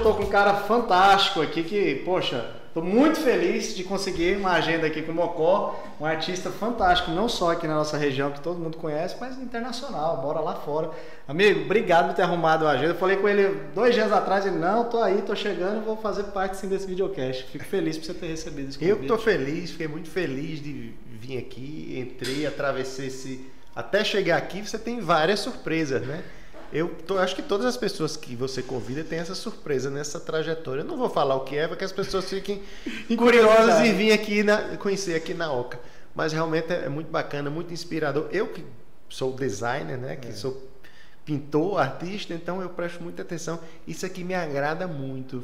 eu tô com um cara fantástico aqui que, poxa, tô muito feliz de conseguir uma agenda aqui com o Mocó, um artista fantástico, não só aqui na nossa região, que todo mundo conhece, mas internacional, bora lá fora. Amigo, obrigado por ter arrumado a agenda. Eu falei com ele dois dias atrás, ele, não, tô aí, tô chegando, vou fazer parte sim desse videocast. Fico feliz por você ter recebido esse convite. Eu que tô feliz, fiquei muito feliz de vir aqui, entrei, atravessei esse... Até chegar aqui, você tem várias surpresas, né? Eu tô, acho que todas as pessoas que você convida têm essa surpresa nessa trajetória. Eu não vou falar o que é, para que as pessoas fiquem curiosas e vir aqui na, conhecer aqui na Oca. Mas realmente é, é muito bacana, muito inspirador. Eu que sou designer, né? Que é. sou pintor, artista, então eu presto muita atenção. Isso aqui me agrada muito.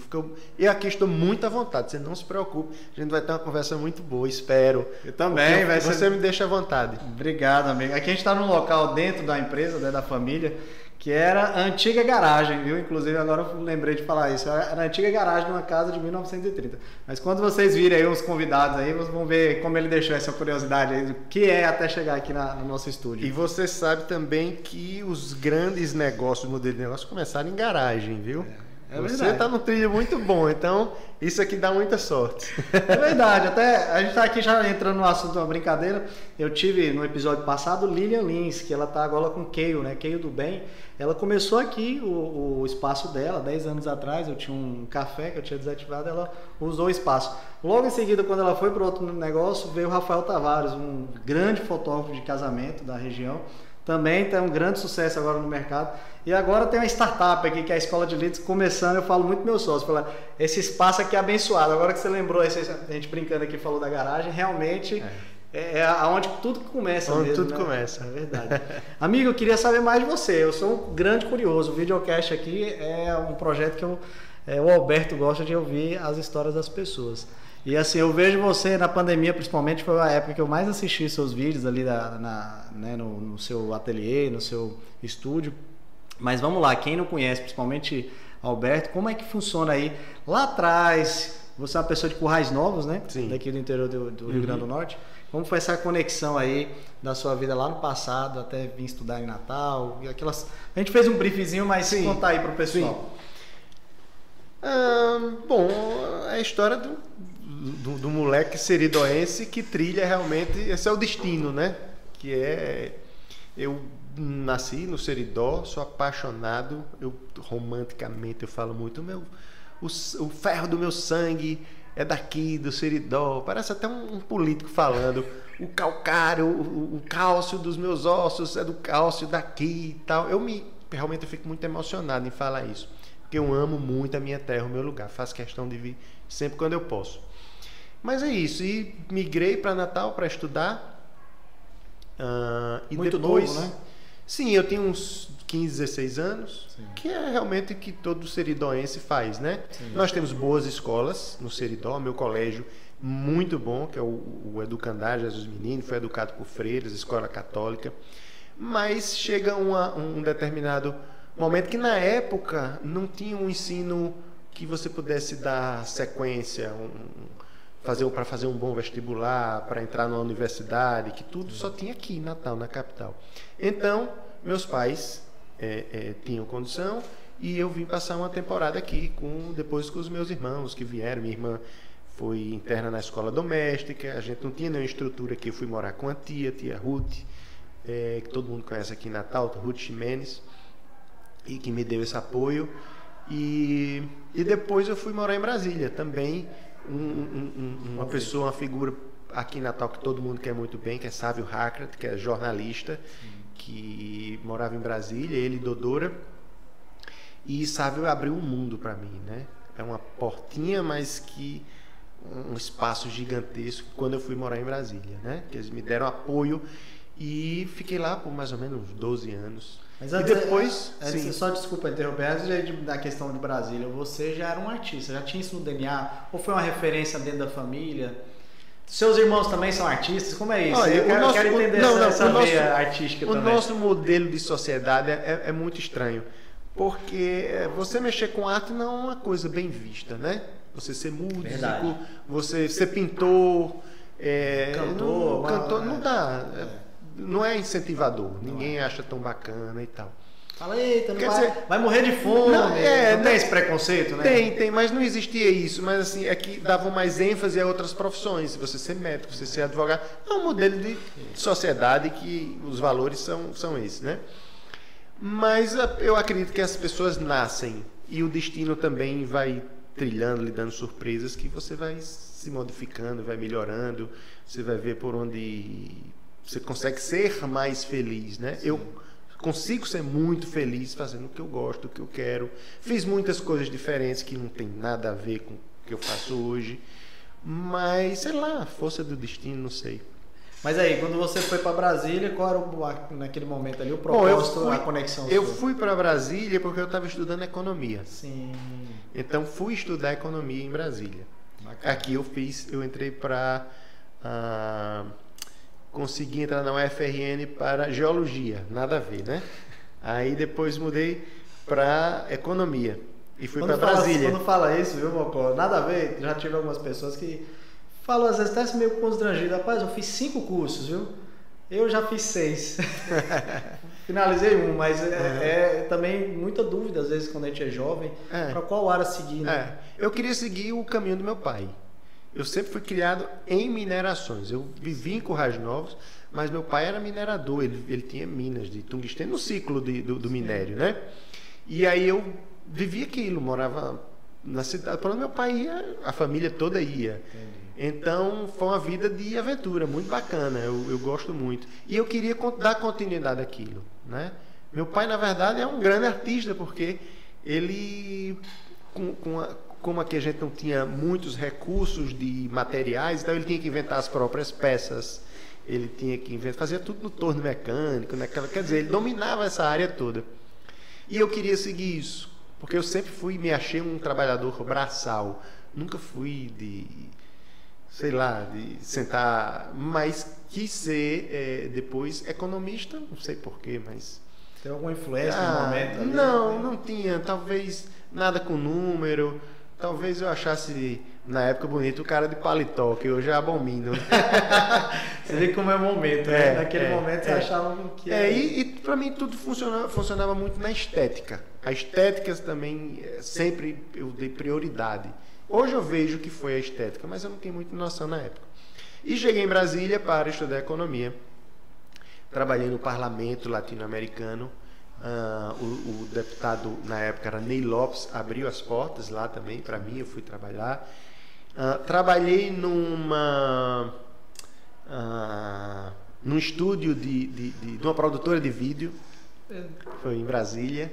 Eu aqui estou muito à vontade, você não se preocupe. A gente vai ter uma conversa muito boa, espero. Eu também. Vai você ser... me deixa à vontade. Obrigado, amigo. Aqui a gente está num local dentro da empresa, né, da família que era a antiga garagem, viu? Inclusive agora eu lembrei de falar isso. Era a antiga garagem de uma casa de 1930. Mas quando vocês virem aí os convidados aí, vocês vão ver como ele deixou essa curiosidade aí do que é até chegar aqui na, no nosso estúdio. E você sabe também que os grandes negócios, modelo de negócio começaram em garagem, viu? É. É Você está no trilho muito bom, então isso aqui dá muita sorte. É verdade, até a gente está aqui já entrando no assunto de uma brincadeira. Eu tive no episódio passado Lilian Lins, que ela está agora com Keio, né? Keio do Bem. Ela começou aqui o, o, espaço dela, 10 anos atrás, eu tinha um café que eu tinha desativado, ela usou o espaço. Logo em seguida, quando ela foi para outro negócio, veio o Rafael Tavares, um grande fotógrafo de casamento da região. Também tem um grande sucesso agora no mercado. E agora tem uma startup aqui, que é a Escola de Leads, começando, eu falo muito meu sócio, falo, esse espaço aqui é abençoado. Agora que você lembrou, a gente brincando aqui, falou da garagem, realmente é, é, é aonde tudo começa onde mesmo, tudo né? começa. É verdade. Amigo, eu queria saber mais de você. Eu sou um grande curioso. O videocast aqui é um projeto que eu, é, o Alberto gosta de ouvir as histórias das pessoas. E assim, eu vejo você na pandemia, principalmente, foi a época que eu mais assisti seus vídeos ali na, na né, no, no seu ateliê, no seu estúdio. Mas vamos lá, quem não conhece, principalmente Alberto, como é que funciona aí? Lá atrás, você é uma pessoa de Currais Novos, né? Sim. Daqui do interior do, do Rio Grande do uhum. Norte. Como foi essa conexão aí da sua vida lá no passado, até vir estudar em Natal? Aquelas... A gente fez um briefzinho, mas Sim. contar aí para o pessoal. bom, é a história do, do, do moleque seridoense que trilha realmente, esse é o destino, né? Que é eu nasci no Seridó, sou apaixonado, eu romanticamente eu falo muito, meu, o, o ferro do meu sangue é daqui, do Seridó. Parece até um, um político falando. O calcário, o, o, cálcio dos meus ossos é do cálcio daqui e tal. Eu me realmente eu fico muito emocionado em falar isso, porque eu amo muito a minha terra, o meu lugar. Faço questão de vir sempre quando eu posso. Mas é isso. E migrei para Natal para estudar. Uh, e muito depois, novo, né? Sim, eu tenho uns 15, 16 anos, Sim. que é realmente o que todo seridoense faz, né? Sim. Nós temos boas escolas no Seridó, meu colégio muito bom, que é o, o Educandar Jesus Menino, foi educado por freiras, escola católica, mas chega uma, um determinado momento que na época não tinha um ensino que você pudesse dar sequência, um, fazer para fazer um bom vestibular, para entrar numa universidade, que tudo só tinha aqui em Natal, na capital. Então, meus pais é, é, tinham condição e eu vim passar uma temporada aqui com depois com os meus irmãos que vieram. Minha irmã foi interna na escola doméstica, a gente não tinha nenhuma estrutura aqui. Eu fui morar com a tia, tia Ruth, é, que todo mundo conhece aqui em Natal, Ruth Ximenes, e que me deu esse apoio. E, e depois eu fui morar em Brasília também. Um, um, um, uma pessoa, uma figura aqui em Natal que todo mundo quer muito bem, que é Sávio Hackert, que é jornalista que morava em Brasília, ele Dodora. E Sávio abriu um mundo para mim, né? É uma portinha, mas que um espaço gigantesco quando eu fui morar em Brasília, né? Que eles me deram apoio e fiquei lá por mais ou menos 12 anos. Mas antes, e depois, é, antes, sim. só desculpa interromper, antes da questão de Brasília, você já era um artista, já tinha isso no DNA? Ou foi uma referência dentro da família? Seus irmãos também são artistas? Como é isso? Olha, eu quero, nosso, quero entender não, essa, não, essa nosso, artística o também. O nosso modelo de sociedade é, é, muito estranho. Porque é, você mexer com arte não é uma coisa bem vista, né? Você ser músico, Verdade. você ser pintor, é, cantor, não, cantor, não dá. É. Não é incentivador. Ninguém acha tão bacana e tal. Fala, eita, não Quer vai, dizer, vai morrer de fome. não, é, não não- tem esse preconceito, né? Tem, tem, mas não existia isso. Mas assim, é que davam mais ênfase a outras profissões. Você ser médico, você ser advogado. É um modelo de sociedade que os valores são, são esses, né? Mas a- eu acredito que as pessoas nascem e o destino também vai trilhando, lhe dando surpresas que você vai se modificando, vai melhorando, você vai ver por onde você consegue ser mais feliz, né? Eu consigo ser muito feliz fazendo o que eu gosto, o que eu quero. Fiz muitas coisas diferentes que não tem nada a ver com o que eu faço hoje, mas sei lá, força do destino, não sei. Mas aí, quando você foi para Brasília, qual era o, naquele momento ali o Bom, propósito, fui- a conexão Eu sua? fui para Brasília porque eu estava estudando economia. Sim. Então fui estudar economia em Brasília. Bacana. Aqui eu fiz, eu entrei para consegui entrar na UFRN para geologia, nada a ver, né? Aí depois mudei para economia e fui para fala- Brasília. Quando fala isso, viu, Mocó? Nada a ver, já tive algumas pessoas que falam às vezes até meio constrangido. Rapaz, eu fiz cinco cursos, viu? Eu já fiz seis. Finalizei um, mas é, é também muita dúvida às vezes quando a gente é jovem, É. para qual área seguir, né? É, eu queria seguir o caminho do meu pai. Eu sempre fui criado em minerações. Eu vivi em Currais Novos, mas meu pai era minerador. Ele, ele tinha minas de tungstênio no ciclo de- do, do minério, né? E aí eu vivia aquilo, morava na cidade. Quando meu pai ia, a família toda ia. Então foi uma vida de aventura, muito bacana. Eu, eu gosto muito. E eu queria dar continuidade àquilo, né? Meu pai, na verdade, é um grande artista porque ele, com, com a- como aqui a gente não tinha muitos recursos de materiais, então ele tinha que inventar as próprias peças. Ele tinha que inventar, fazia tudo no torno mecânico, naquela, quer dizer, ele dominava essa área toda. E eu queria seguir isso, porque eu sempre fui, me achei um trabalhador braçal. Nunca fui de, sei lá, de sentar, mas quis ser eh, depois economista, não sei porquê, mas. Tem alguma influência no Ah, momento? ali? não, não tinha. Talvez nada com número. Talvez eu achasse na época bonito o cara de paletó, que hoje é abomino. Você vê como é o momento, É, né? Naquele é, momento você é. achava que É, e, e para mim tudo funcionava, funcionava muito na estética. A estética também eh, sempre eu dei prioridade. Hoje eu vejo que foi a estética, mas eu não tinha muita noção na época. E cheguei em Brasília para estudar economia. Trabalhei no parlamento latino-americano. Ah, o, o deputado na época era Ney Lopes, abriu as portas lá também para mim, eu fui trabalhar. Ah, trabalhei numa ah, num estúdio de, de, de, de uma produtora de vídeo, foi em Brasília.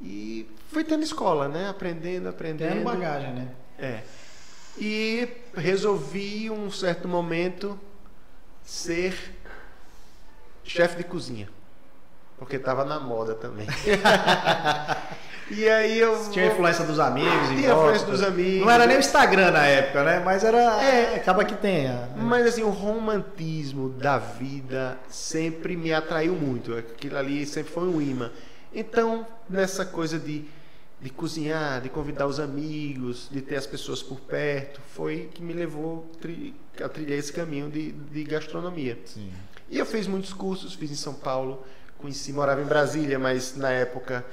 E fui tendo escola, né? Aprendendo, aprendendo. Tendo bagagem, né? É. E resolvi, um certo momento, ser chefe de cozinha. Porque estava na moda também. e aí eu. Tinha influência dos amigos, Tinha influência dos amigos. Não era nem o Instagram na época, né? Mas era. É. Acaba que tenha. Mas assim, o romantismo da vida sempre me atraiu muito. Aquilo ali sempre foi um imã. Então, nessa coisa de, de cozinhar, de convidar os amigos, de ter as pessoas por perto, foi que me levou a trilhar esse caminho de, de gastronomia. Sim. E eu fiz muitos cursos, fiz em São Paulo, conheci, morava em Brasília, mas na época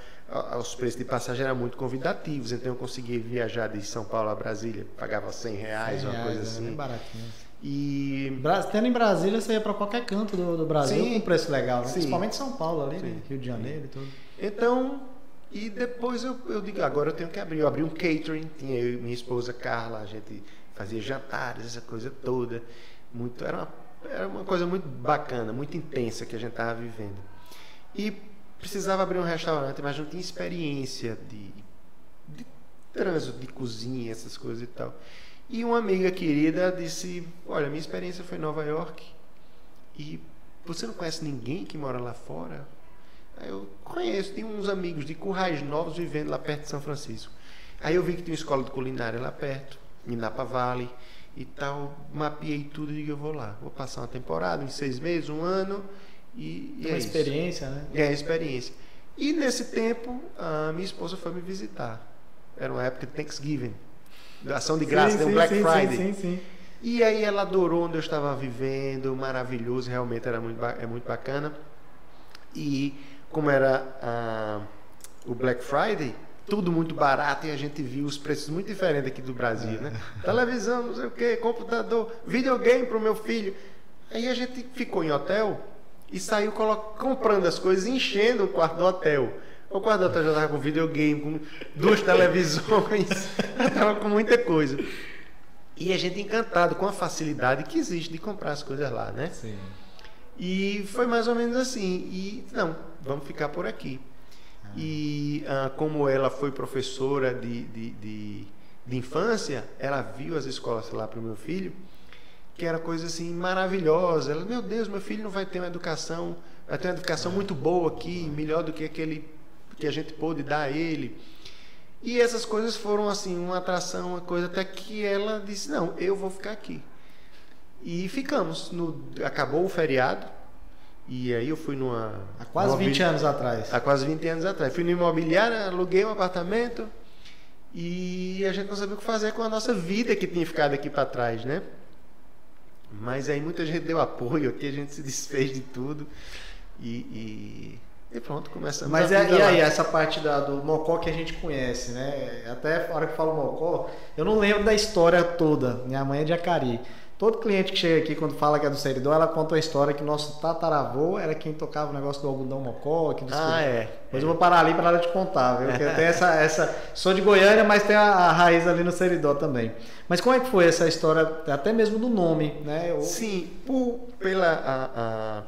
os preços de passagem eram muito convidativos, então eu conseguia viajar de São Paulo a Brasília, pagava 100 reais, uma coisa Bem assim. né? baratinho. E Bra- Tendo em Brasília, você ia pra qualquer canto do, do Brasil Sim. com preço legal, né? Sim. Principalmente São Paulo ali, né? Sim. Rio de Janeiro e tudo. Então, e depois eu, eu digo, agora eu tenho que abrir. Eu abri um catering, tinha eu e minha esposa Carla, a gente fazia jantares, essa coisa toda. Muito, era, uma, era uma coisa muito bacana, muito intensa que a gente estava vivendo. E precisava abrir um restaurante, mas não tinha experiência de, de trânsito, de cozinha, essas coisas e tal. E uma amiga querida disse: Olha, minha experiência foi em Nova York e você não conhece ninguém que mora lá fora? Aí eu conheço, tenho uns amigos de Currais Novos vivendo lá perto de São Francisco. Aí eu vi que tinha uma escola de culinária lá perto, em Napa Valley e tal. Mapeei tudo e digo, eu vou lá. Vou passar uma temporada, uns seis meses, um ano e, e Uma é isso. experiência, né? É a experiência. E nesse tempo, a minha esposa foi me visitar. Era uma época de Thanksgiving. da Ação de graça, Sim, tem um sim, Black sim, Friday. Sim, sim, sim. E aí ela adorou onde eu estava vivendo, maravilhoso, realmente era muito, é muito bacana. E como era o Black Friday, tudo muito barato e a gente viu os preços muito diferentes aqui do Brasil, né? Televisão, não sei o que, computador, videogame para o meu filho. Aí a gente ficou em hotel e saiu comprando as coisas, enchendo o quarto do hotel. O quarto do hotel já estava com videogame, com duas televisões, estava com muita coisa. E a gente encantado com a facilidade que existe de comprar as coisas lá, né? Sim. E foi mais ou menos assim. E não, vamos ficar por aqui. E ah, como ela foi professora de, de, de, de, infância, ela viu as escolas lá para o meu filho, que era coisa assim maravilhosa. Ela, meu Deus, meu filho não vai ter uma educação, vai ter uma educação muito boa aqui, melhor do que aquele que a gente pôde dar a ele. E essas coisas foram assim, uma atração, uma coisa, até que ela disse, não, eu vou ficar aqui. E ficamos. No, acabou o feriado, e aí eu fui numa. Há quase 20 anos atrás. Há quase 20 anos atrás. Fui no imobiliário, aluguei um apartamento e a gente não sabia o que fazer com a nossa vida que tinha ficado aqui para trás, né? Mas aí muita gente deu apoio aqui, a gente se desfez de tudo e, e, e pronto, começamos Mas é, e aí, essa parte da, do Mocó que a gente conhece, né? Até a hora que falo Mocó, eu não lembro da história toda. Minha mãe é de Acari. Todo cliente que chega aqui, quando fala que é do Seridó, ela conta a história que nosso tataravô era quem tocava o negócio do algodão mocó. Aqui ah, é. É. eu vou parar ali para ela te contar, viu? Porque tem essa, essa. Sou de Goiânia, mas tem a, a, raiz ali no Seridó também. Mas como é que foi essa história, até mesmo do nome, né? Eu... Sim, por, pela, a, a,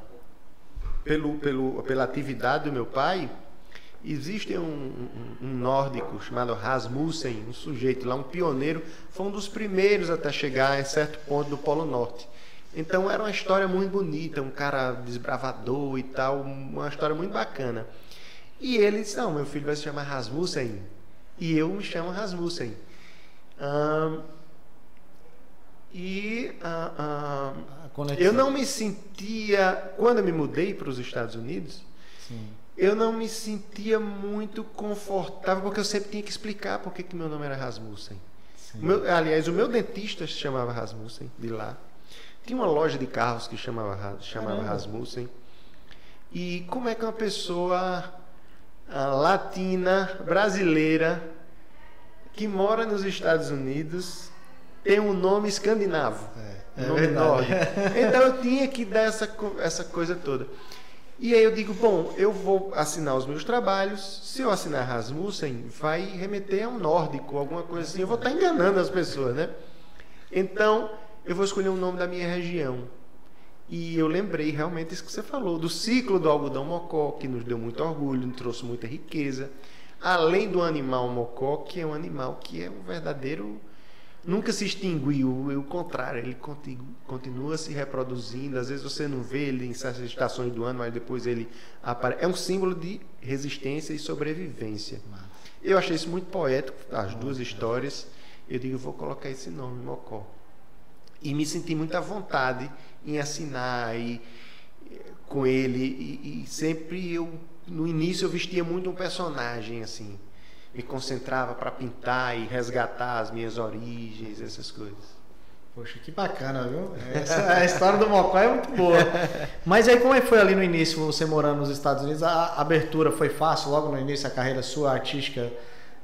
pelo, pelo, pela atividade do meu pai, Existe um, um, um, nórdico chamado Rasmussen, um sujeito lá, um pioneiro, foi um dos primeiros até chegar em certo ponto do Polo Norte. Então era uma história muito bonita, um cara desbravador e tal, uma história muito bacana. E ele disse: Não, meu filho vai se chamar Rasmussen. E eu me chamo Rasmussen. e eu não me sentia, quando eu me mudei para os Estados Unidos, Sim eu não me sentia muito confortável, porque eu sempre tinha que explicar por que, meu nome era Rasmussen. Meu, aliás, o meu dentista se chamava Rasmussen, de lá. Tinha uma loja de carros que chamava, chamava Rasmussen. E como é que uma pessoa latina, brasileira, que mora nos Estados Unidos, tem um nome escandinavo? É, é nome nórdico. Então eu tinha que dar essa, essa coisa toda. E aí eu digo, bom, eu vou assinar os meus trabalhos. Se eu assinar Rasmussen, vai remeter a um nórdico, alguma coisa assim. Eu vou estar enganando as pessoas, né? Então, eu vou escolher o nome da minha região. E eu lembrei realmente isso que você falou, do ciclo do algodão mocó, que nos deu muito orgulho, nos trouxe muita riqueza. Além do animal mocó, que é um animal que é um verdadeiro nunca se extinguiu, o contrário, ele continua se reproduzindo. Às vezes você não vê ele em certas estações do ano, mas depois ele aparece. É um símbolo de resistência e sobrevivência. Eu achei isso muito poético, as duas histórias. Eu digo, vou colocar esse nome, Mocó. E me senti muito à vontade em assinar e, com ele. E, e sempre eu, no início, eu vestia muito um personagem assim me concentrava para pintar e resgatar as minhas origens, essas coisas. Poxa, que bacana, viu? Essa, a história do Mocó é muito boa. Mas aí como é que foi ali no início, você morando nos Estados Unidos? A abertura foi fácil logo no início, a carreira sua artística?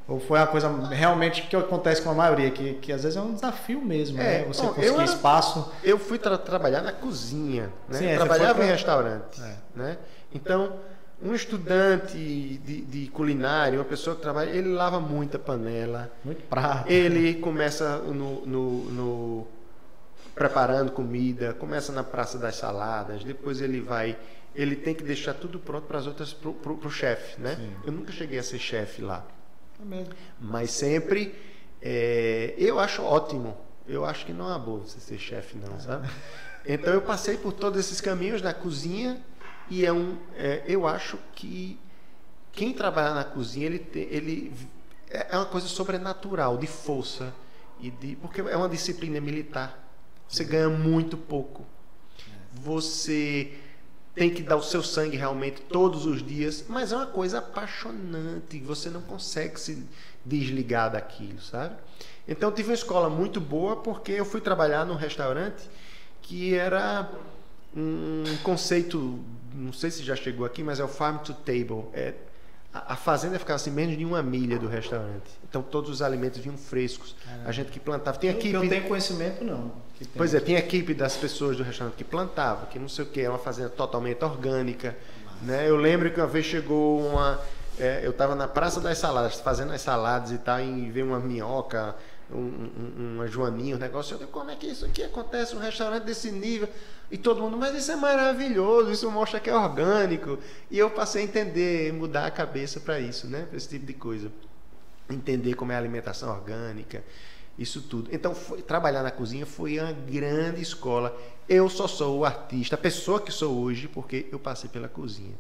Ou foi uma coisa realmente que acontece com a maioria, que, que às vezes é um desafio mesmo, é, né? Você bom, conseguir eu, espaço. Eu fui tra trabalhar na cozinha, né? Sim, é, Trabalhava pra... em restaurante, é. né? Então, um estudante de, de, culinária, uma pessoa que trabalha, ele lava muita panela. Muito prato. Ele começa no, no, no, preparando comida, começa na praça das saladas, depois ele vai. Ele tem que deixar tudo pronto para as outras, para o chefe, né? Sim. Eu nunca cheguei a ser chefe lá. É mesmo. Mas sempre. É, eu acho ótimo. Eu acho que não é boa você ser chefe, não, sabe? Então eu passei por todos esses caminhos na cozinha e é um, é, eu acho que quem trabalha na cozinha, ele, ele é uma coisa sobrenatural, de força e de porque é uma disciplina militar. Você ganha muito pouco. Você tem que dar o seu sangue realmente todos os dias, mas é uma coisa apaixonante. Você não consegue se desligar daquilo, sabe? Então tive uma escola muito boa porque eu fui trabalhar num restaurante que era um conceito, não sei se já chegou aqui, mas é o farm to table. É, a, a fazenda ficava assim menos de uma milha do restaurante. Então todos os alimentos vinham frescos. A gente que plantava. Tem equipe. eu tenho conhecimento, não. Pois é, tem equipe das pessoas do restaurante que plantava, que não sei o que, é uma fazenda totalmente orgânica. Né? Eu lembro que uma vez chegou uma. é, eu estava na Praça das Saladas, fazendo as saladas e tal, e veio uma minhoca, um, um, uma joaninha, um negócio. Eu digo, como é que isso aqui acontece num restaurante desse nível? E todo mundo, mas isso é maravilhoso, isso mostra que é orgânico. E eu passei a entender, mudar a cabeça para isso, né? Para esse tipo de coisa. Entender como é a alimentação orgânica, isso tudo. Então, foi- trabalhar na cozinha foi uma grande escola. Eu só sou o artista, a pessoa que sou hoje, porque eu passei pela cozinha.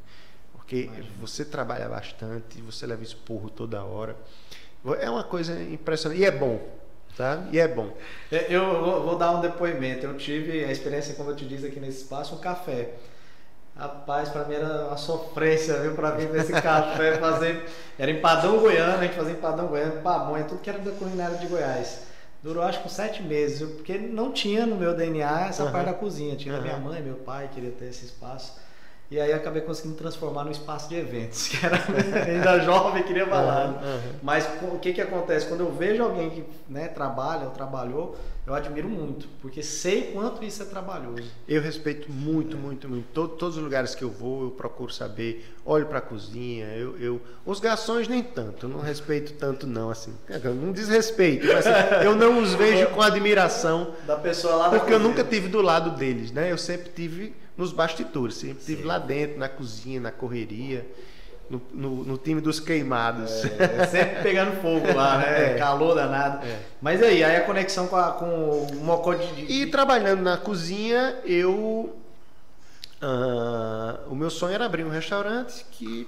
Porque você trabalha bastante, você leva esporro toda hora. É uma coisa impressionante. E é bom, tá? E é bom. É, Eu vou, vou dar um depoimento. Eu tive a experiência, como eu te disse aqui nesse espaço, um café. Rapaz, pra mim era uma sofrência, viu? Pra vir ver esse café fazer. Era empadão goiano, a gente fazia empadão goiano, pamonha, tudo que era da culinária de Goiás. Durou acho que sete meses, porque não tinha no meu DNA essa Aham. parte da cozinha. Tinha Aham. minha mãe, meu pai, queria ter esse espaço. E aí acabei conseguindo transformar num espaço de eventos, que era ainda jovem, queria balada. Aham, aham. Mas o que que acontece? Quando eu vejo alguém que né, trabalha ou trabalhou, eu admiro muito, porque sei quanto isso é trabalhoso. Eu respeito muito, muito, muito. Todo- todos os lugares que eu vou, eu procuro saber. Olho para a cozinha. Eu, eu- os garçons nem tanto. Eu não respeito tanto não assim. Não desrespeito, mas assim, eu não os vejo com admiração, Da pessoa lá porque eu cozinha. nunca tive do lado deles, né? Eu sempre tive nos bastidores, sempre tive lá dentro, na cozinha, na correria, no, no- no time dos queimados. É, sempre pegando fogo lá, né? É. Calor danado. É. Mas aí, aí a conexão com, a, com o mocó de. E trabalhando na cozinha, eu. ah, o meu sonho era abrir um restaurante que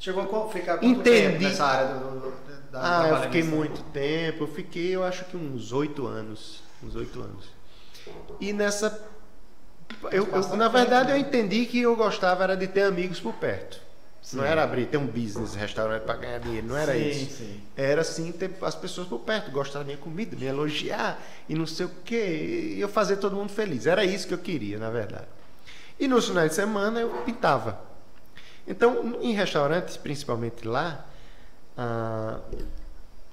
Chegou a ficar quanto Entendi. tempo nessa área do, da Ah, eu fiquei muito tempo. Eu fiquei, eu acho que uns oito anos. Uns oito anos. E nessa. Eu, eu- na verdade, eu entendi que eu gostava era de ter amigos por perto. Não Sim. era abrir, ter um business, restaurante para ganhar dinheiro. Não era Sim, isso. sim. Era sim ter as pessoas por perto, gostar da minha comida, me elogiar e não sei o quê. E eu fazer todo mundo feliz. Era isso que eu queria, na verdade. E nos finais de semana eu pintava. Então, em restaurantes, principalmente lá, ah,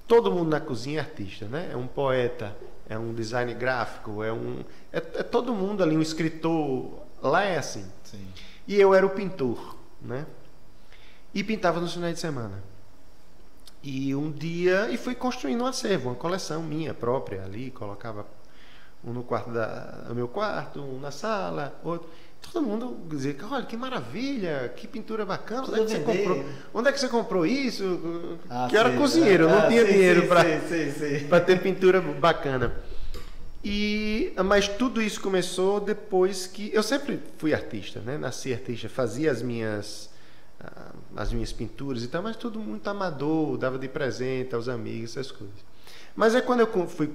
todo mundo na cozinha é artista, né? É um poeta, é um design gráfico, é um. É, é todo mundo ali, um escritor. Lá é assim. Sim. E eu era o pintor, né? E pintava nos finais de semana. E um dia, e fui construindo um acervo, uma coleção minha própria ali, colocava um no quarto da, no meu quarto, um na sala, outro. Todo mundo dizia, olha, que maravilha, que pintura bacana, onde é, que você comprou, onde é que você comprou isso? Ah, que eu era cozinheiro, eu não Ah, tinha dinheiro para ter pintura bacana. E mas tudo isso começou depois que eu sempre fui artista, né? Nasci artista, fazia as minhas ah, as minhas pinturas e tal, mas tudo muito amador, dava de presente aos amigos, essas coisas. Mas é quando eu fui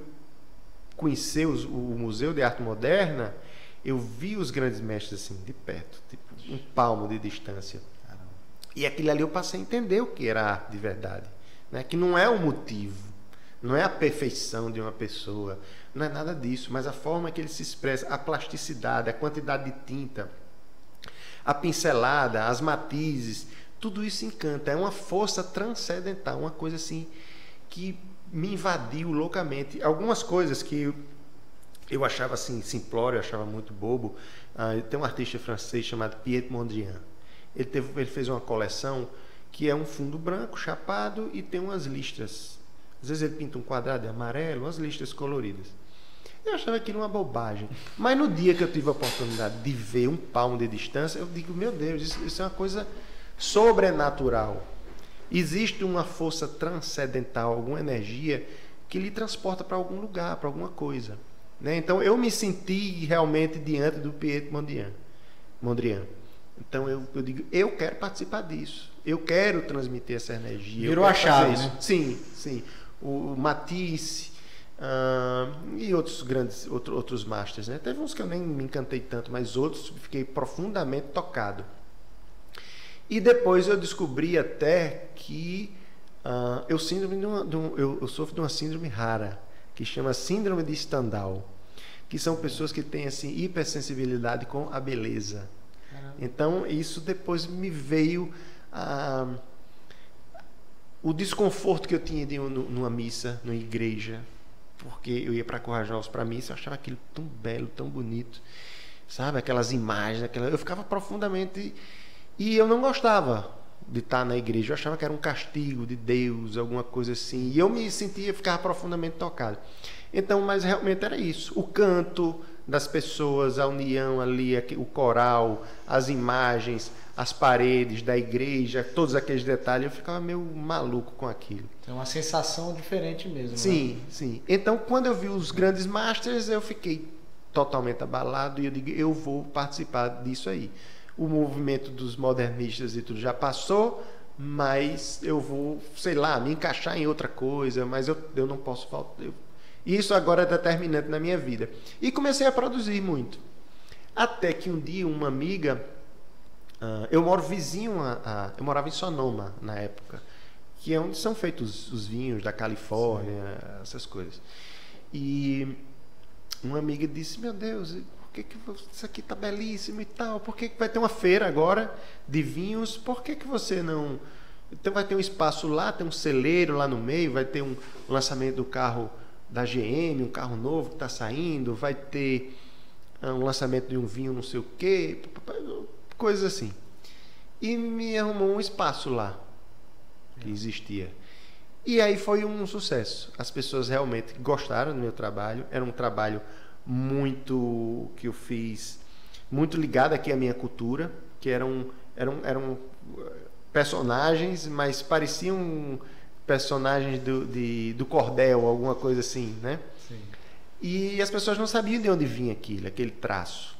conhecer o Museu de Arte Moderna, eu vi os grandes mestres assim de perto, tipo um palmo de distância. E aquilo ali eu passei a entender o que era arte de verdade. Né? Que não é o motivo, não é a perfeição de uma pessoa, não é nada disso, mas a forma que ele se expressa, a plasticidade, a quantidade de tinta, a pincelada, as matizes, tudo isso encanta. É uma força transcendental, uma coisa assim que me invadiu loucamente. Algumas coisas que eu, achava assim simplório, eu achava muito bobo. Ah, tem um artista francês chamado Piet Mondrian. Ele, teve, ele fez uma coleção que é um fundo branco, chapado e tem umas listras. Às vezes ele pinta um quadrado amarelo, umas listras coloridas. Eu achava aquilo uma bobagem. Mas no dia que eu tive a oportunidade de ver um palmo de distância, eu digo, meu Deus, isso, isso é uma coisa sobrenatural. Existe uma força transcendental, alguma energia que lhe transporta para algum lugar, para alguma coisa. Né? Então eu me senti realmente diante do Pietro Mondrian. Mondrian. Então eu, eu digo, eu quero participar disso. Eu quero transmitir essa energia. Virou a chave, né? Sim, sim. O Matisse ah, e outros grandes, outro, outros masters, né? Teve uns que eu nem me encantei tanto, mas outros fiquei profundamente tocado. E depois eu descobri até que ah, eu, síndrome de uma- de um- eu, eu sofro de uma síndrome rara, que chama Síndrome de Stendhal. Que são pessoas que têm assim hipersensibilidade com a beleza. Caramba. Então isso depois me veio a o desconforto que eu tinha de numa missa, numa igreja, porque eu ia para Corajós para missa, eu achava aquilo tão belo, tão bonito, sabe? Aquelas imagens, aquela... eu ficava profundamente e eu não gostava de estar na igreja. Eu achava que era um castigo de Deus, alguma coisa assim. E eu me sentia, ficava profundamente tocado. Então, mas realmente era isso. O canto das pessoas, a união ali, o coral, as imagens, as paredes da igreja, todos aqueles detalhes, eu ficava meio maluco com aquilo. É uma sensação diferente mesmo. Sim, né? sim. Então, quando eu vi os grandes masters, eu fiquei totalmente abalado e eu digo, eu vou participar disso aí o movimento dos modernistas e tudo já passou, mas eu vou, sei lá, me encaixar em outra coisa, mas eu, eu não posso faltar. Eu, isso agora é determinante na minha vida. E comecei a produzir muito. Até que um dia uma amiga, uh, eu moro vizinho, a, a, eu morava em Sonoma na época, que é onde são feitos os vinhos da Califórnia, Sim. essas coisas. E uma amiga disse: Meu Deus, que, que isso aqui está belíssimo e tal? Por que, que vai ter uma feira agora de vinhos? Por que, que você não. Então vai ter um espaço lá, tem um celeiro lá no meio, vai ter um lançamento do carro da GM, um carro novo que está saindo, vai ter ah, um lançamento de um vinho não sei o quê, coisas assim. E me arrumou um espaço lá que existia. E aí foi um sucesso. As pessoas realmente gostaram do meu trabalho. Era um trabalho muito que eu fiz muito ligado aqui à minha cultura, que eram eram eram personagens, mas pareciam personagens do, de, do cordel, alguma coisa assim, né? Sim. E as pessoas não sabiam de onde vinha aquilo, aquele traço.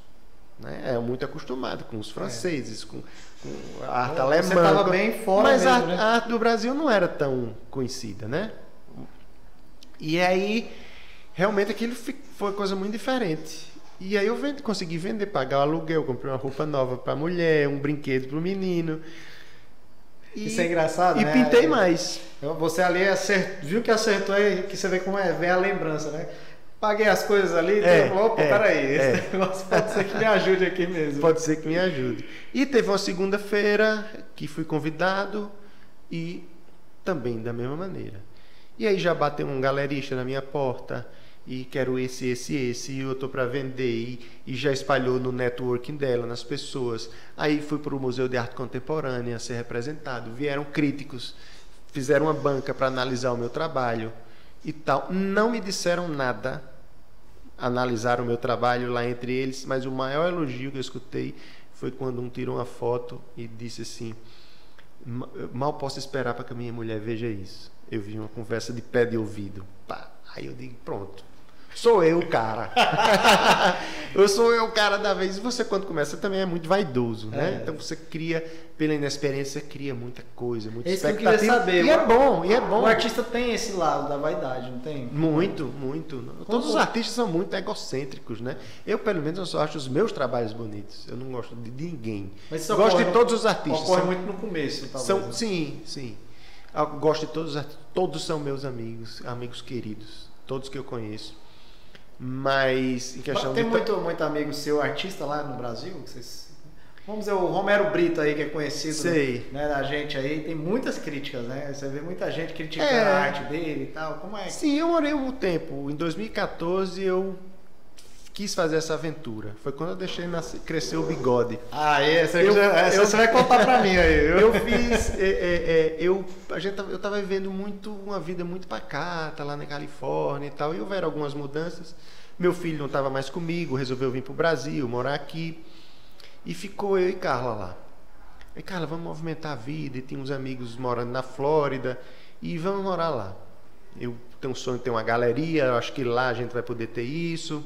Né? É muito acostumado com os é. franceses, é. com, com, a arte alemã. Você estava bem fora Mas mesmo, a, né? a arte do Brasil não era tão conhecida, né? E aí realmente aquilo foi coisa muito diferente. E aí eu vendo, consegui vender, pagar o aluguel, comprei uma roupa nova para a mulher, um brinquedo para o menino. E, Isso é engraçado, e né? E pintei mais. Você ali acert... viu que acertou aí, que você vê como é, vem a lembrança, né? Paguei as coisas ali, é, então, opa, é, peraí, esse é. negócio pode ser que me ajude aqui mesmo. Pode ser que me ajude. E teve uma segunda-feira que fui convidado e também da mesma maneira. E aí já bateu um galerista na minha porta, e quero esse, esse, esse, e eu estou para vender, e, e, já espalhou no networking dela, nas pessoas. Aí fui para o Museu de Arte Contemporânea ser representado. Vieram críticos, fizeram uma banca para analisar o meu trabalho e tal. Não me disseram nada, analisaram o meu trabalho lá entre eles, mas o maior elogio que eu escutei foi quando um tirou uma foto e disse assim: mal posso esperar para que a minha mulher veja isso. Eu vi uma conversa de pé de ouvido. Pá. Aí eu digo, pronto. Sou eu o cara. eu sou eu o cara da vez. E você, quando começa, também é muito vaidoso, né? É. Então você cria, pela inexperiência, cria muita coisa, muita Esse expectativa. Que eu saber. E é bom, e é bom. O artista tem esse lado da vaidade, não tem? Muito, muito. Como Todos os artistas são muito egocêntricos, né? Eu, pelo menos, eu só acho os meus trabalhos bonitos. Eu não gosto de ninguém. Mas eu gosto de todos os artistas. Ocorre são, muito no começo, talvez. São, né? sim, sim. Eu gosto de todos os artistas. Todos são meus amigos, amigos queridos. Todos que eu conheço. Mas em questão Tem de... muito, muito amigo seu, artista lá no Brasil? Vocês... Vamos dizer, o Romero Brito aí, que é conhecido Sei. Né, da gente aí, tem muitas críticas, né? Você vê muita gente criticando é. a arte dele e tal. Como é? Sim, eu morei um tempo. Em 2014 eu quis fazer essa aventura. Foi quando eu deixei nascer, crescer o bigode. Ah, essa, eu, já, essa eu, você vai contar pra mim aí. Eu fiz. É, é, é, eu, a gente, eu tava vivendo muito, uma vida muito pacata lá na Califórnia e tal. E houveram algumas mudanças. Meu filho não estava mais comigo, resolveu vir pro Brasil, morar aqui. E ficou eu e Carla lá. E Carla, vamos movimentar a vida. E tinha uns amigos morando na Flórida. E vamos morar lá. Eu tenho um sonho de ter uma galeria, eu acho que lá a gente vai poder ter isso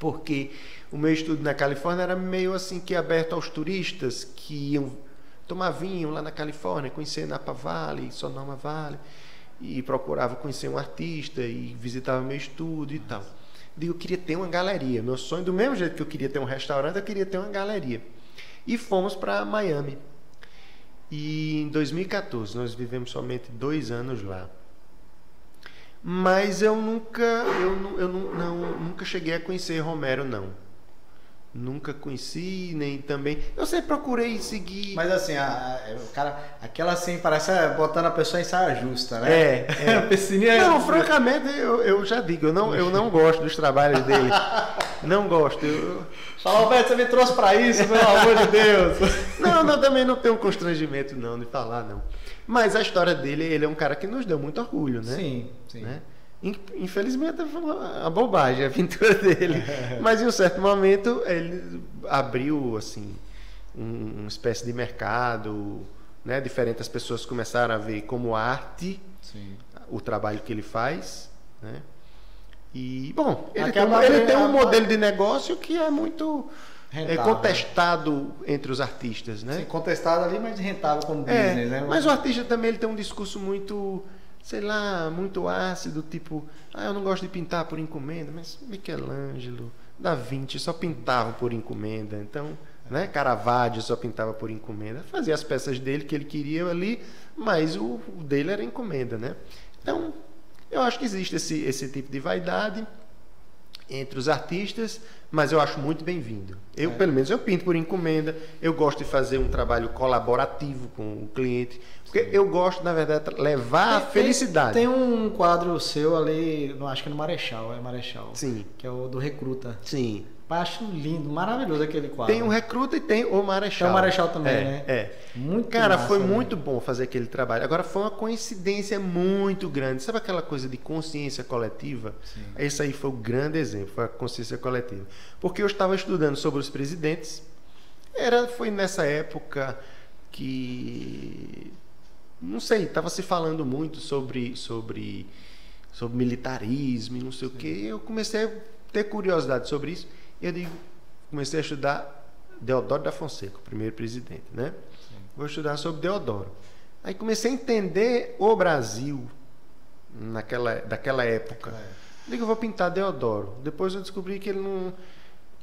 porque o meu estudo na Califórnia era meio assim que aberto aos turistas que iam tomar vinho lá na Califórnia, conhecer Napa Valley, Sonoma Valley, e procurava conhecer um artista e visitava meu estúdio e tal. Digo, eu queria ter uma galeria. Meu sonho, do mesmo jeito que eu queria ter um restaurante, eu queria ter uma galeria. E fomos para Miami. E em 2014, nós vivemos somente dois anos lá. Mas eu nunca, eu, eu nu- não, nunca cheguei a conhecer Romero, não. Nunca conheci, nem também. Eu sempre procurei seguir. Mas assim, a- a- o cara, aquela assim, parece é, botando a pessoa em saia justa, né? É, é. a piscininha é- Não, francamente, eu, eu já digo, eu não, eu não gosto dos trabalhos dele. Não gosto. Eu, Fala, Roberto, você me trouxe pra isso, pelo amor de Deus. não, não, também não tenho constrangimento não de falar, não. Mas a história dele, ele é um cara que nos deu muito orgulho, né? Sim, sim. né? In- Infelizmente foi uma bobagem a pintura dele. Mas em um certo momento ele abriu assim um- uma espécie de mercado, né? Diferentes pessoas começaram a ver como arte Sim. o trabalho que ele faz, né? E bom, ele, tem, Acaba um- ele tem um modelo de negócio que é muito é, Rentável. contestado entre os artistas, né? Sim, contestado ali, mas rentável como É, business, né? mas o artista também ele tem um discurso muito, sei lá, muito ácido, tipo, ah, eu não gosto de pintar por encomenda, mas Michelangelo, Da Vinci só pintavam por encomenda, então, né, Caravaggio só pintava por encomenda, fazia as peças dele que ele queria ali, mas o, o dele era encomenda, né? Então, eu acho que existe esse, esse tipo de vaidade entre os artistas, mas eu acho muito bem-vindo. Eu, É. pelo menos, eu pinto por encomenda. Eu gosto de fazer um trabalho colaborativo com o cliente, porque eu gosto, na verdade, levar a Tem- felicidade. Tem um quadro seu ali, acho que no Marechal, é Marechal. Sim, Que é o do Recruta. sim. Acho lindo, maravilhoso aquele quadro. Tem o recruta e tem o marechal. Tem o Marechal também, é, né? É. Muito Cara, massa, foi né? muito bom fazer aquele trabalho. Agora foi uma coincidência muito grande. Sabe aquela coisa de consciência coletiva? Sim. Esse aí foi o grande exemplo, foi a consciência coletiva. Porque eu estava estudando sobre os presidentes. Era, foi nessa época que não sei, estava se falando muito sobre sobre sobre militarismo e não sei o quê. Eu comecei a ter curiosidade sobre isso. E eu digo, comecei a estudar Deodoro da Fonseca, o primeiro presidente, né? Vou estudar sobre Deodoro. Aí comecei a entender o Brasil naquela daquela época. É. Digo, eu vou pintar Deodoro. Depois eu descobri que ele não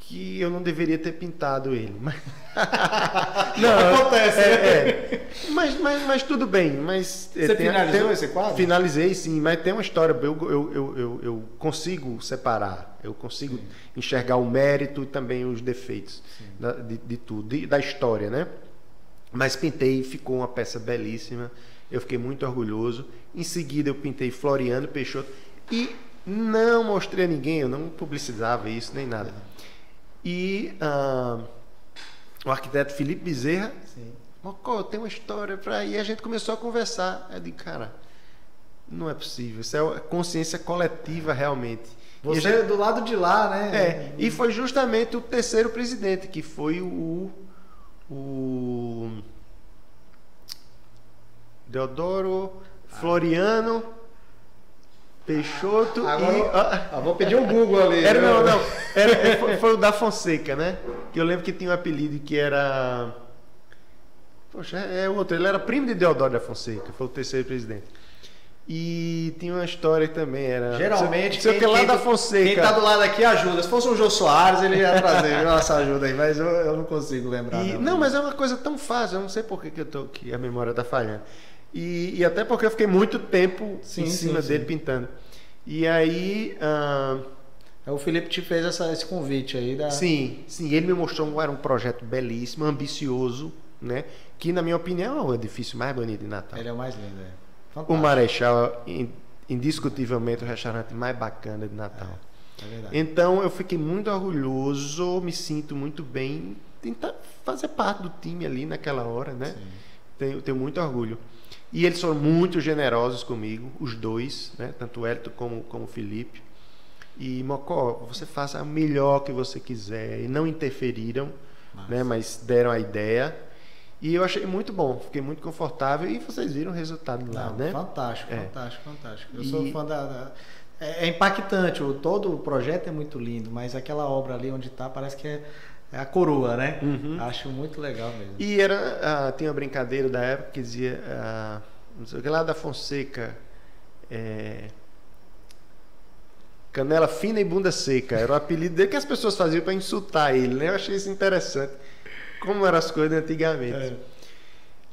que eu não deveria ter pintado ele. Mas... não, Acontece, é, né? é. Mas, mas, mas tudo bem. Mas Você finalizou esse quadro? Finalizei, sim. Mas tem uma história. Eu, eu, eu, eu, eu consigo separar. Eu consigo enxergar o mérito e também os defeitos da- de, de tudo, de- da história, né? Mas pintei, ficou uma peça belíssima. Eu fiquei muito orgulhoso. Em seguida, eu pintei Floriano Peixoto e não mostrei a ninguém, eu não publicizava isso nem nada. E ah, o arquiteto Felipe Bezerra, Sim. Mocó, tem uma história para aí. A gente começou a conversar. Eu digo, cara, não é possível. Isso é consciência coletiva realmente. E Você gente- do lado de lá, né? é, e foi justamente o terceiro presidente, que foi o. o Deodoro Floriano Peixoto Agora e. eu- ah, vou pedir um Google ali. era, né? não, não. Era, é, foi, foi o da Fonseca, né? Que eu lembro que tinha um apelido que era. Poxa, é outro. Ele era primo de Deodoro da Fonseca, foi o terceiro presidente. E tinha uma história também era. Geralmente, sei o que lá da tá- Fonseca. quem tá do lado aqui ajuda. Se fosse um Jô Soares, ele ia trazer nossa ajuda aí, mas eu, eu não consigo lembrar. E- não, não, mas é uma coisa tão fácil, eu não sei por que, que eu tô que a memória tá falhando. E, e até porque eu fiquei muito tempo Sim, em sim, cima sim. dele pintando. E aí, ah, É, O Felipe te fez essa- esse convite aí da. sim, sim, ele me mostrou era um projeto belíssimo, ambicioso, né? Que na minha opinião é o edifício mais bonito de Natal. Ele é o mais lindo, é. O Fantástico. Marechal, in- indiscutivelmente o restaurante mais bacana de Natal. É verdade. Então eu fiquei muito orgulhoso, me sinto muito bem tentar fazer parte do time ali naquela hora, né? Sim. Tenho, tenho muito orgulho. E eles foram muito generosos comigo, os dois, né? tanto o Hélito como, como o Felipe. E Mocó, você faça o melhor que você quiser. E não interferiram, né? mas deram a ideia. E eu achei muito bom, fiquei muito confortável. E vocês viram o resultado lá, Não, né? Fantástico, É. fantástico, fantástico. Eu E- sou fã da. da- É, é impactante, o, todo o projeto é muito lindo, mas aquela obra ali onde tá parece que é, é a coroa, né? Uhum. Acho muito legal mesmo. E era, ah, tinha uma brincadeira da época que dizia, ah, não sei o que lá da Fonseca, é, canela fina e bunda seca, era o apelido dele que as pessoas faziam para insultar ele, né? Eu achei isso interessante, como eram as coisas antigamente. É.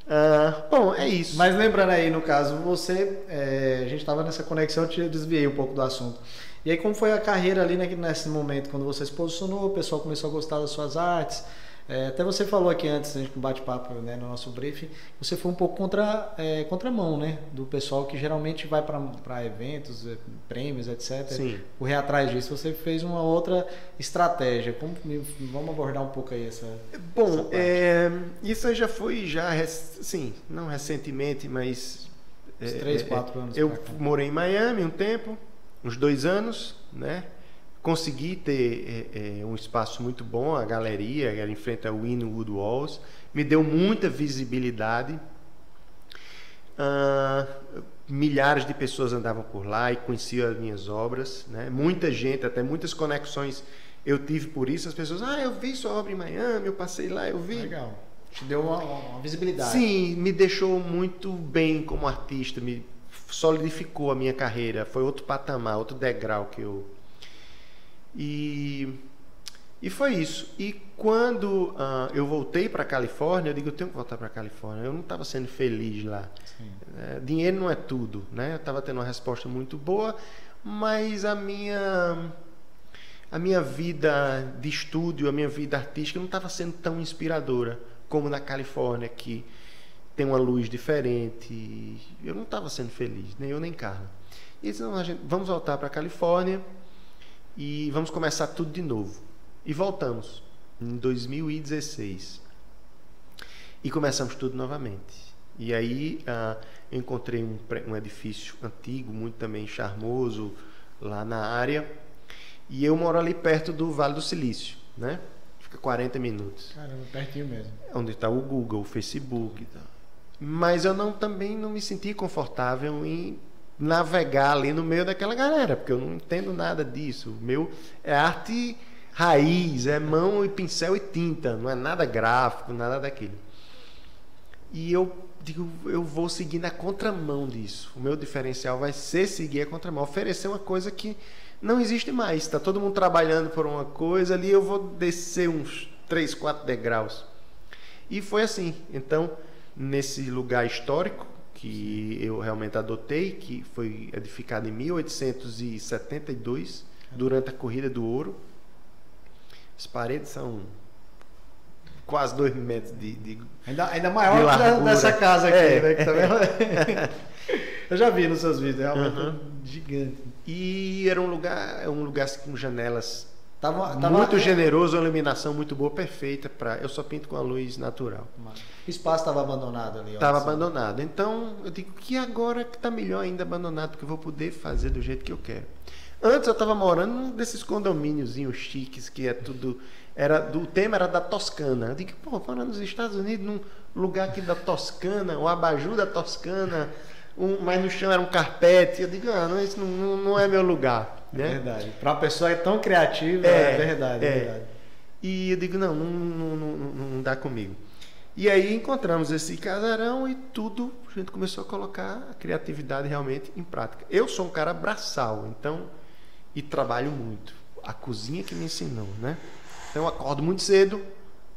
Ah, bom, é isso. Mas lembrando aí, no caso, você, é, a gente estava nessa conexão, eu te desviei um pouco do assunto. E aí, como foi a carreira ali né, nesse momento, quando você se posicionou, o pessoal começou a gostar das suas artes, é, até você falou aqui antes, a gente bate-papo né, no nosso briefing, você foi um pouco contra, é, contramão, né? Do pessoal que geralmente vai para eventos, é, prêmios, etc. Sim. Correr atrás disso. Você fez uma outra estratégia. Como, vamos abordar um pouco aí essa. Bom, essa é, isso já foi, já, sim, não recentemente, mas. Uns é, três, é, quatro anos Eu morei em Miami um tempo, uns dois anos, né? Consegui ter é, é, um espaço muito bom, a galeria, era em frente ao Winwood Walls, me deu muita visibilidade. Ah, milhares de pessoas andavam por lá e conheciam as minhas obras, né? Muita gente, até muitas conexões eu tive por isso. As pessoas, ah, eu vi sua obra em Miami, eu passei lá, eu vi. Legal. Te deu uma, uma visibilidade. Sim, me deixou muito bem como artista, me solidificou a minha carreira, foi outro patamar, outro degrau que eu. E, e foi isso. E quando ah, eu voltei para a Califórnia, eu digo, eu tenho que voltar para a Califórnia. Eu não estava sendo feliz lá. É, dinheiro não é tudo, né? Eu estava tendo uma resposta muito boa, mas a minha a minha vida de estúdio, a minha vida artística não estava sendo tão inspiradora como na Califórnia, que tem uma luz diferente. Eu não estava sendo feliz, nem eu nem Carla. E eles, não, a gente, vamos voltar para a Califórnia e vamos começar tudo de novo. E voltamos em 2016 e começamos tudo novamente. E aí ah, eu encontrei um, um edifício antigo, muito também charmoso, lá na área. E eu moro ali perto do Vale do Silício, né? Fica 40 minutos. Caramba, pertinho mesmo. Onde está o Google, o Facebook e tal. Mas eu não, também não me senti confortável em navegar ali no meio daquela galera, porque eu não entendo nada disso. O meu é arte raiz, é mão e pincel e tinta, não é nada gráfico, nada daquilo. E eu digo, eu vou seguir na contramão disso. O meu diferencial vai ser seguir a contramão, oferecer uma coisa que não existe mais. Está todo mundo trabalhando por uma coisa ali, eu vou descer uns 3, 4 degraus. E foi assim. Então, nesse lugar histórico que eu realmente adotei, que foi edificado em 1872, durante a Corrida do Ouro. As paredes são quase dois metros de, de Ainda, ainda maior De que dessa casa aqui, É. né? Que tá? Eu já vi nos seus vídeos, é realmente Aham. gigante. E era um lugar, é um lugar assim, com janelas Tava, tava muito generoso, uma iluminação muito boa, perfeita para. Eu só pinto com a luz natural. O espaço estava abandonado ali. Estava abandonado. Então eu digo que agora que está melhor ainda abandonado, porque eu vou poder fazer do jeito que eu quero. Antes eu estava morando num desses condomíniozinhos chiques que é tudo. Era, do, o tema era da Toscana. Eu digo, pô, morando nos Estados Unidos, num lugar aqui da Toscana, o abajur da Toscana, um, mas no chão era um carpete. Eu digo, ah, não, isso não, não, é meu lugar. É Né? verdade. Para uma pessoa é tão criativa, é, É, verdade, é. é. verdade. E eu digo, não, não, não, não, dá comigo. E aí encontramos esse casarão e tudo, a gente começou a colocar a criatividade realmente em prática. Eu sou um cara braçal, então, e trabalho muito. A cozinha que me ensinou, né? Então eu acordo muito cedo,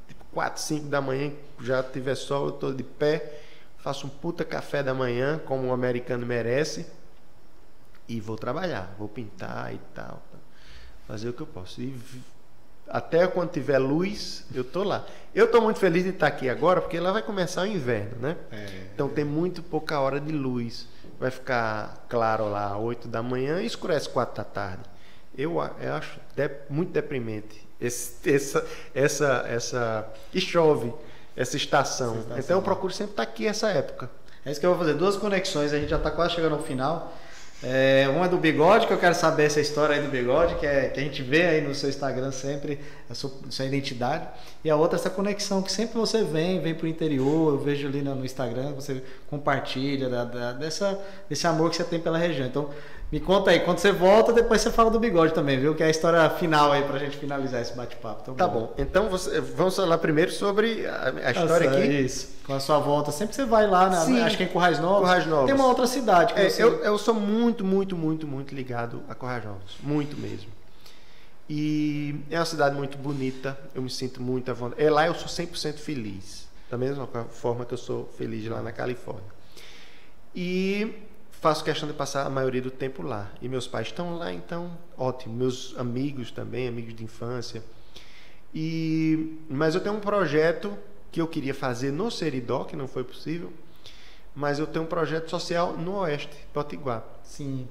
tipo 4, 5 da manhã, já tiver sol, eu tô de pé, faço um puta café da manhã, como um americano merece, e vou trabalhar, vou pintar e tal, fazer o que eu posso. E até quando tiver luz, eu tô lá. Eu tô muito feliz de estar aqui agora, porque lá vai começar o inverno, né? É. Então tem muito pouca hora de luz. Vai ficar claro lá 8 da manhã e escurece 4 da tarde. Eu, eu acho de- muito deprimente esse, essa, essa, essa. E chove essa estação. Essa estação, Então eu procuro sempre estar aqui essa época. É isso que eu vou fazer. Duas conexões, a gente já está quase chegando ao final. É, uma é do bigode, que eu quero saber essa história aí do bigode, que, é, que a gente vê aí no seu Instagram sempre, a sua, sua identidade. E a outra, essa conexão que sempre você vem, vem pro interior, eu vejo ali no, no Instagram, você compartilha da- da- dessa, desse amor que você tem pela região. Então, me conta aí, quando você volta, depois você fala do bigode também, viu? Que é a história final aí pra gente finalizar esse bate-papo. Então, Tá bom. Então você- vamos falar primeiro sobre a, a história Nossa, aqui. Isso. Com a sua volta. Sempre você vai lá, na, Sim. acho que é em Currais Novos. Currais Novos. Tem uma outra cidade É, você... eu, eu sou muito, muito, muito, muito ligado a Corrajós. Muito mesmo. E é uma cidade muito bonita. Eu me sinto muito à vontade. É lá eu sou 100% feliz. Da mesma forma que eu sou feliz lá na Califórnia. E faço questão de passar a maioria do tempo lá. E meus pais estão lá, então ótimo. Meus amigos também, amigos de infância. E mas eu tenho um projeto que eu queria fazer no Seridó, que não foi possível. Mas eu tenho um projeto social no Oeste, Potiguar. Sim.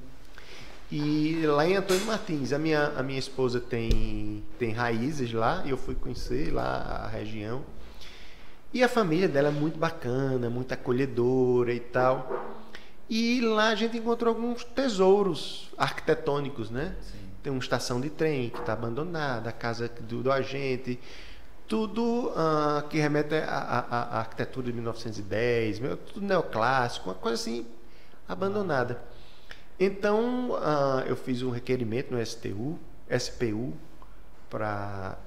E lá em Antônio Martins, a minha, a minha esposa tem, tem raízes lá, e eu fui conhecer lá a região. E a família dela é muito bacana, muito acolhedora e tal. E lá a gente encontrou alguns tesouros arquitetônicos, né? Sim. Tem uma estação de trem que está abandonada, a casa do, do agente, tudo uh, que remete à, arquitetura de 1910, tudo neoclássico, uma coisa assim abandonada. Então uh, eu fiz um requerimento no STU, SPU, para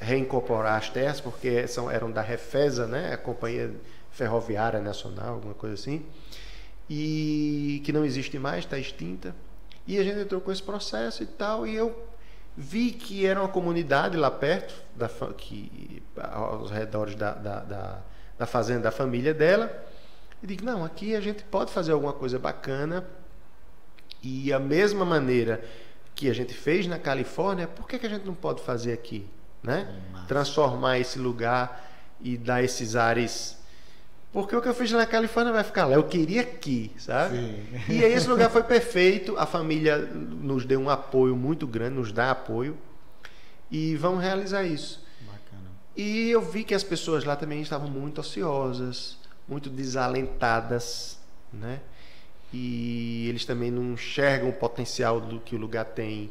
reincorporar as terras, porque são, eram da Refesa, né? a Companhia Ferroviária Nacional, alguma coisa assim, e que não existe mais, está extinta. E a gente entrou com esse processo e tal, e eu vi que era uma comunidade lá perto, da, que, aos redores da, da, da, da fazenda da família dela, e digo, não, aqui a gente pode fazer alguma coisa bacana, e a mesma maneira que a gente fez na Califórnia, por que, que a gente não pode fazer aqui? né? Transformar esse lugar e dar esses ares. Porque o que eu fiz na Califórnia vai ficar lá. Eu queria aqui, sabe? Sim. E aí esse lugar foi perfeito. A família nos deu um apoio muito grande, nos dá apoio. E vamos realizar isso. Bacana. E eu vi que as pessoas lá também estavam muito ociosas, muito desalentadas, né? E eles também não enxergam o potencial do que o lugar tem.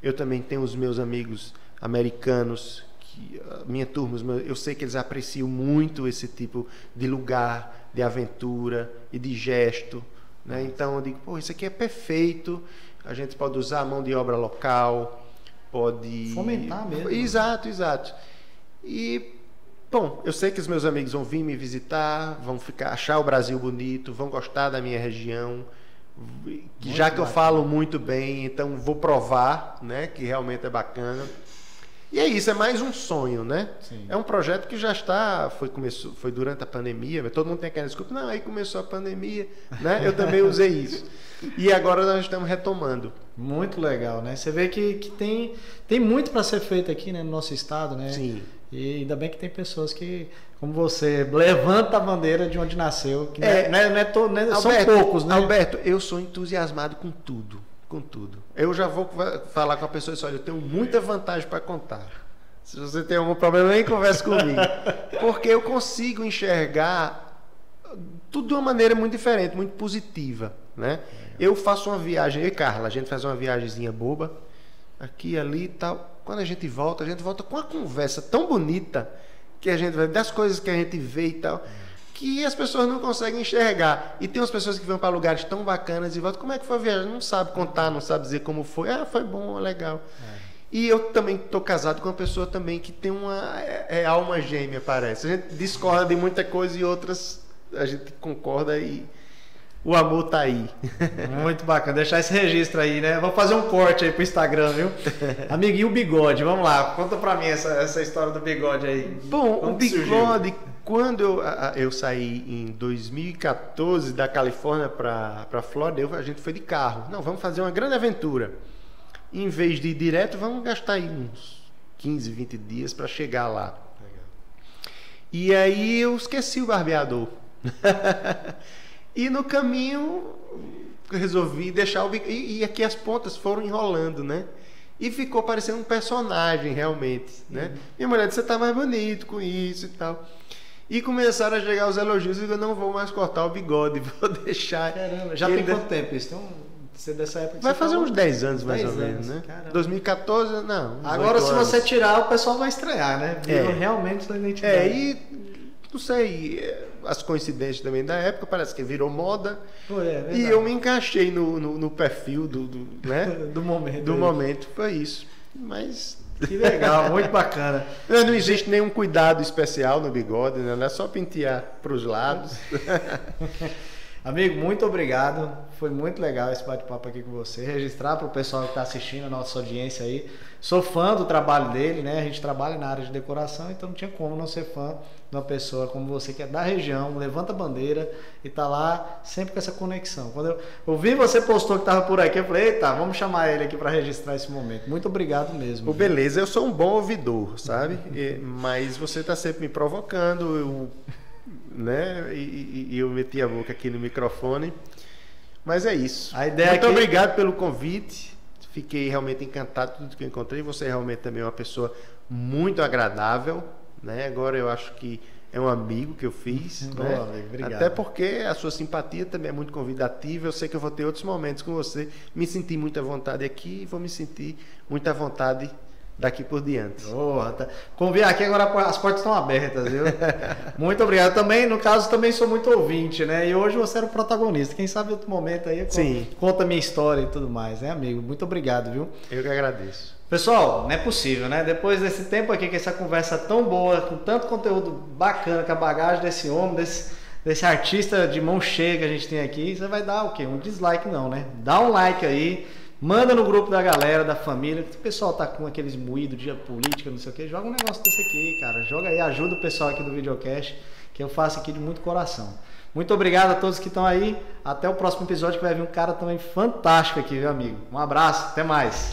Eu também tenho os meus amigos americanos, que, minha turma, eu sei que eles apreciam muito esse tipo de lugar, de aventura e de gesto. Né? Então eu digo, pô, isso aqui é perfeito. A gente pode usar a mão de obra local, pode. Fomentar mesmo. Exato, exato. E, bom, eu sei que os meus amigos vão vir me visitar, vão ficar, achar o Brasil bonito, vão gostar da minha região. Muito já que bacana. eu falo muito bem, então vou provar, né, que realmente é bacana. E é isso, é mais um sonho, né? Sim. É um projeto que já está, foi, começou, foi durante a pandemia, todo mundo tem aquela desculpa, não, aí começou a pandemia, né? Eu também usei isso. E agora nós estamos retomando. Muito legal, né? Você vê que, que tem, tem muito para ser feito aqui né, no nosso estado, né? Sim. E ainda bem que tem pessoas que, como você, levanta a bandeira de onde nasceu. Que é, não é, não é, to, não é Alberto, são poucos, né? Alberto, eu sou entusiasmado com tudo com tudo. Eu já vou falar com a pessoa e dizer, olha, eu tenho muita vantagem para contar. Se você tem algum problema, nem converse comigo. Porque eu consigo enxergar tudo de uma maneira muito diferente, muito positiva. Né? Eu faço uma viagem, eu e Carla, a gente faz uma viagemzinha boba, aqui, ali e tal. Quando a gente volta, a gente volta com uma conversa tão bonita que a gente vai, das coisas que a gente vê e tal que as pessoas não conseguem enxergar. E tem umas pessoas que vão para lugares tão bacanas e voltam, como é que foi a viagem? Não sabe contar, não sabe dizer como foi. Ah, foi bom, legal. É. E eu também estou casado com uma pessoa também que tem uma é, é, alma gêmea, parece. A gente discorda de muita coisa e outras a gente concorda e o amor tá aí. Muito bacana. Deixar esse registro aí, né? Vou fazer um corte aí pro Instagram, viu? Amigo, e o bigode? Vamos lá. Conta pra mim essa, essa história do bigode aí. Bom, Como o bigode, quando eu, eu saí em 2014 da Califórnia para Flórida, eu, a gente foi de carro. Não, vamos fazer uma grande aventura. Em vez de ir direto, vamos gastar aí uns 15, 20 dias para chegar lá. Legal. E aí eu esqueci o barbeador. e no caminho resolvi deixar o e, e aqui as pontas foram enrolando, né? E ficou parecendo um personagem realmente, né? Uhum. Minha mulher disse, você tá mais bonito com isso e tal. E começaram a chegar os elogios e eu não vou mais cortar o bigode, vou deixar. Caramba, já tem quanto tempo isso? Então, você dessa época vai fazer uns 10 anos mais 10 ou menos, né? Caramba. 2014, não. Agora, se anos. você tirar, o pessoal vai estranhar, né? Virou é. realmente sua identidade. É, e não sei, as coincidências também da época, parece que virou moda. Pô, é, e eu me encaixei no, no, no perfil do, do, né? do momento. Do momento, foi isso. Mas que legal, muito bacana. Não existe nenhum cuidado especial no bigode, né? não é só pentear para os lados. Amigo, muito obrigado. Foi muito legal esse bate-papo aqui com você. Registrar para o pessoal que está assistindo, a nossa audiência aí. Sou fã do trabalho dele, né? A gente trabalha na área de decoração, então não tinha como não ser fã de uma pessoa como você que é da região, levanta a bandeira e tá lá sempre com essa conexão. Quando eu, eu vi você postou que estava por aqui, eu falei, eita, vamos chamar ele aqui para registrar esse momento. Muito obrigado mesmo. O beleza, eu sou um bom ouvidor, sabe? E, mas você está sempre me provocando, eu, né? E, e, eu meti a boca aqui no microfone. Mas é isso. A ideia Muito aqui... obrigado pelo convite. Fiquei realmente encantado com tudo que eu encontrei. Você é realmente também é uma pessoa muito agradável, né? Agora eu acho que é um amigo que eu fiz, Boa, né? amigo, obrigado. Até porque a sua simpatia também é muito convidativa. Eu sei que eu vou ter outros momentos com você. Me senti muito à vontade aqui e vou me sentir muito à vontade daqui por diante. Porra, tá. Convir aqui agora as portas estão abertas, viu? muito obrigado. Também, no caso, também sou muito ouvinte, né? E hoje você era o protagonista. Quem sabe outro momento aí Sim. conta a minha história e tudo mais, né, amigo? Muito obrigado, viu? Eu que agradeço. Pessoal, não é possível, né? Depois desse tempo aqui, com essa conversa tão boa, com tanto conteúdo bacana, com a bagagem desse homem, desse, desse artista de mão cheia que a gente tem aqui, você vai dar o quê? Um dislike não, né? Dá um like aí. Manda no grupo da galera, da família. O pessoal tá com aqueles moídos, dia política, não sei o que. Joga um negócio desse aqui, cara. Joga aí, ajuda o pessoal aqui do videocast, que eu faço aqui de muito coração. Muito obrigado a todos que estão aí. Até o próximo episódio que vai vir um cara também fantástico aqui, viu, amigo? Um abraço, até mais.